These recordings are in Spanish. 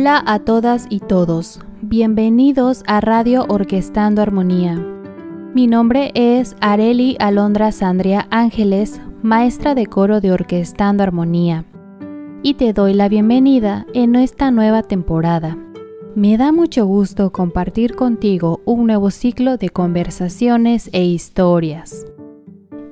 Hola a todas y todos, bienvenidos a Radio Orquestando Armonía. Mi nombre es Areli Alondra Sandria Ángeles, maestra de coro de Orquestando Armonía, y te doy la bienvenida en esta nueva temporada. Me da mucho gusto compartir contigo un nuevo ciclo de conversaciones e historias.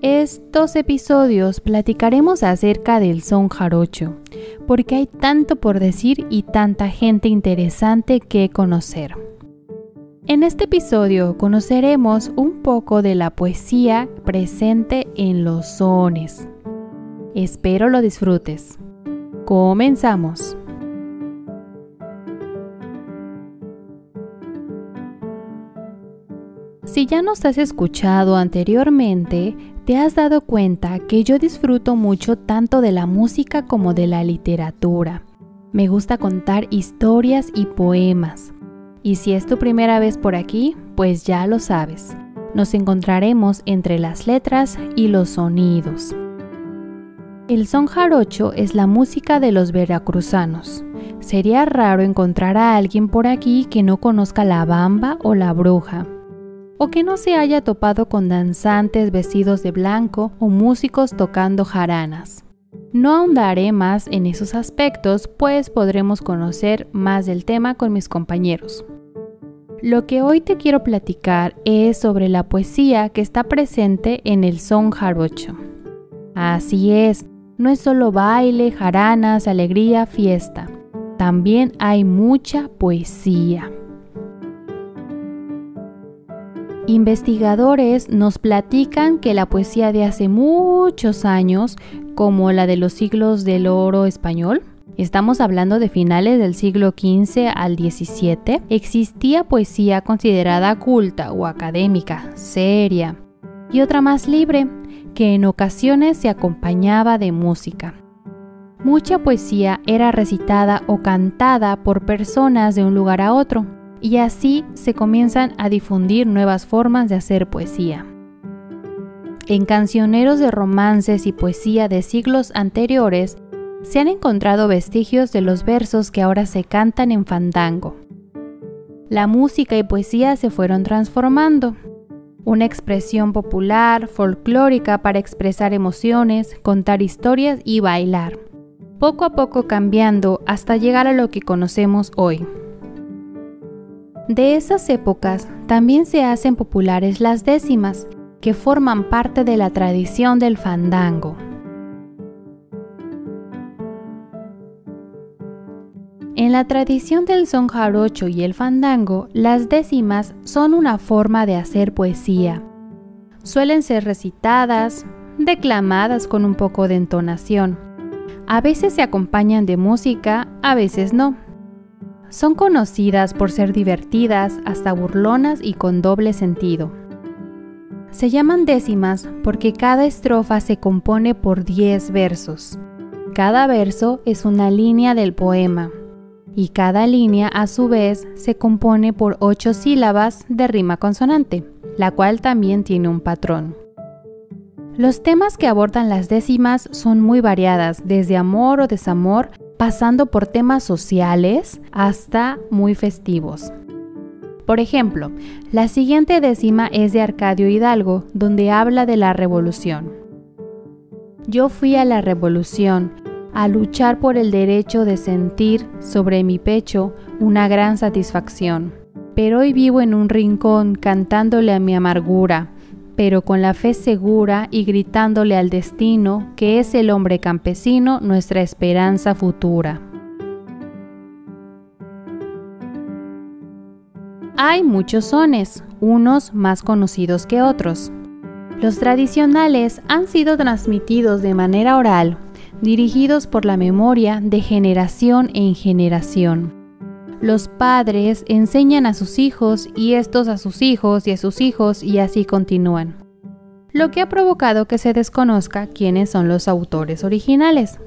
Estos episodios platicaremos acerca del son jarocho, porque hay tanto por decir y tanta gente interesante que conocer. En este episodio conoceremos un poco de la poesía presente en los sones. Espero lo disfrutes. Comenzamos. Si ya nos has escuchado anteriormente, te has dado cuenta que yo disfruto mucho tanto de la música como de la literatura. Me gusta contar historias y poemas. Y si es tu primera vez por aquí, pues ya lo sabes. Nos encontraremos entre las letras y los sonidos. El son jarocho es la música de los veracruzanos. Sería raro encontrar a alguien por aquí que no conozca la bamba o la bruja o que no se haya topado con danzantes vestidos de blanco o músicos tocando jaranas. No ahondaré más en esos aspectos, pues podremos conocer más del tema con mis compañeros. Lo que hoy te quiero platicar es sobre la poesía que está presente en el son jarocho. Así es, no es solo baile, jaranas, alegría, fiesta. También hay mucha poesía. Investigadores nos platican que la poesía de hace muchos años, como la de los siglos del oro español, estamos hablando de finales del siglo XV al XVII, existía poesía considerada culta o académica, seria, y otra más libre, que en ocasiones se acompañaba de música. Mucha poesía era recitada o cantada por personas de un lugar a otro, y así se comienzan a difundir nuevas formas de hacer poesía. En cancioneros de romances y poesía de siglos anteriores se han encontrado vestigios de los versos que ahora se cantan en fandango. La música y poesía se fueron transformando. Una expresión popular, folclórica para expresar emociones, contar historias y bailar. Poco a poco cambiando hasta llegar a lo que conocemos hoy. De esas épocas también se hacen populares las décimas, que forman parte de la tradición del fandango. En la tradición del son jarocho y el fandango, las décimas son una forma de hacer poesía. Suelen ser recitadas, declamadas con un poco de entonación. A veces se acompañan de música, a veces no. Son conocidas por ser divertidas, hasta burlonas y con doble sentido. Se llaman décimas porque cada estrofa se compone por 10 versos. Cada verso es una línea del poema y cada línea a su vez se compone por 8 sílabas de rima consonante, la cual también tiene un patrón. Los temas que abordan las décimas son muy variadas, desde amor o desamor pasando por temas sociales hasta muy festivos. Por ejemplo, la siguiente décima es de Arcadio Hidalgo, donde habla de la revolución. Yo fui a la revolución, a luchar por el derecho de sentir sobre mi pecho una gran satisfacción. Pero hoy vivo en un rincón cantándole a mi amargura, pero con la fe segura y gritándole al destino que es el hombre campesino nuestra esperanza futura. Hay muchos sones, unos más conocidos que otros. Los tradicionales han sido transmitidos de manera oral, dirigidos por la memoria de generación en generación los padres enseñan a sus hijos y estos a sus hijos y a sus hijos y así continúan. Lo que ha provocado que se desconozca quiénes son los autores originales.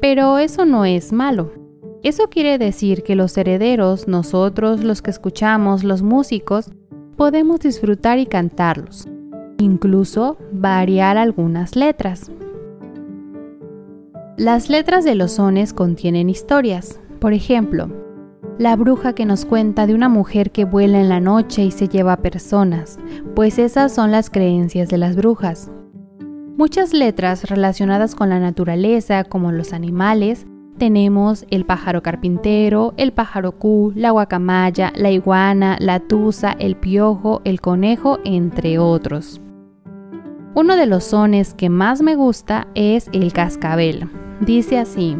Pero eso no es malo. Eso quiere decir que los herederos, nosotros los que escuchamos, los músicos, podemos disfrutar y cantarlos. Incluso variar algunas letras. Las letras de los sones contienen historias. Por ejemplo, la bruja que nos cuenta de una mujer que vuela en la noche y se lleva a personas, pues esas son las creencias de las brujas. Muchas letras relacionadas con la naturaleza, como los animales, tenemos el pájaro carpintero, el pájaro cu, la guacamaya, la iguana, la tusa, el piojo, el conejo, entre otros. Uno de los sones que más me gusta es el cascabel. Dice así,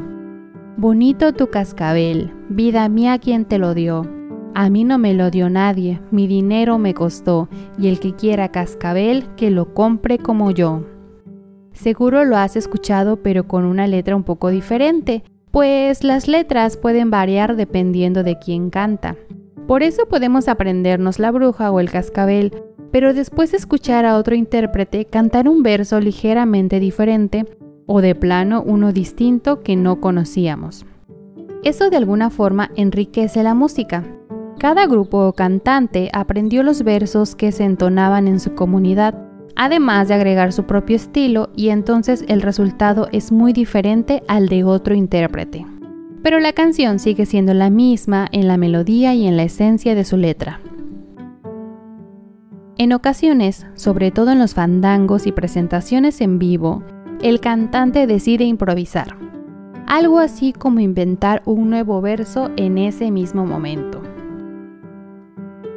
Bonito tu cascabel, vida mía quien te lo dio. A mí no me lo dio nadie, mi dinero me costó, y el que quiera cascabel, que lo compre como yo. Seguro lo has escuchado pero con una letra un poco diferente, pues las letras pueden variar dependiendo de quién canta. Por eso podemos aprendernos la bruja o el cascabel, pero después escuchar a otro intérprete cantar un verso ligeramente diferente o de plano uno distinto que no conocíamos. Eso de alguna forma enriquece la música. Cada grupo o cantante aprendió los versos que se entonaban en su comunidad, además de agregar su propio estilo y entonces el resultado es muy diferente al de otro intérprete. Pero la canción sigue siendo la misma en la melodía y en la esencia de su letra. En ocasiones, sobre todo en los fandangos y presentaciones en vivo, el cantante decide improvisar, algo así como inventar un nuevo verso en ese mismo momento.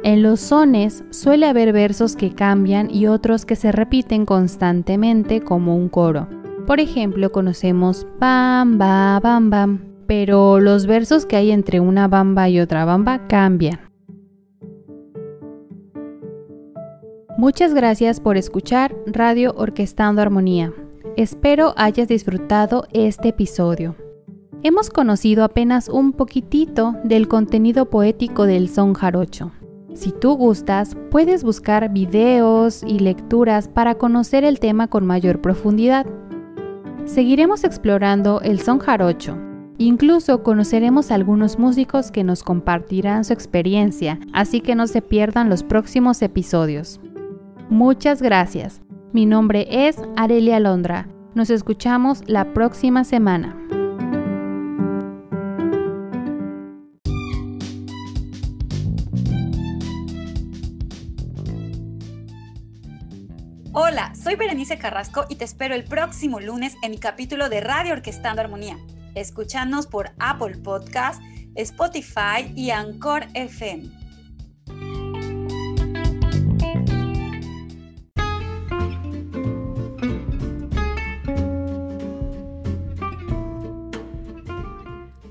En los sones suele haber versos que cambian y otros que se repiten constantemente como un coro. Por ejemplo, conocemos bam, ba, bam, bam, pero los versos que hay entre una bamba y otra bamba cambian. Muchas gracias por escuchar Radio Orquestando Armonía. Espero hayas disfrutado este episodio. Hemos conocido apenas un poquitito del contenido poético del son jarocho. Si tú gustas, puedes buscar videos y lecturas para conocer el tema con mayor profundidad. Seguiremos explorando el son jarocho. Incluso conoceremos algunos músicos que nos compartirán su experiencia, así que no se pierdan los próximos episodios. Muchas gracias. Mi nombre es Arelia Londra. Nos escuchamos la próxima semana. Hola, soy Berenice Carrasco y te espero el próximo lunes en mi capítulo de Radio Orquestando Armonía. Escúchanos por Apple Podcast, Spotify y Anchor FM.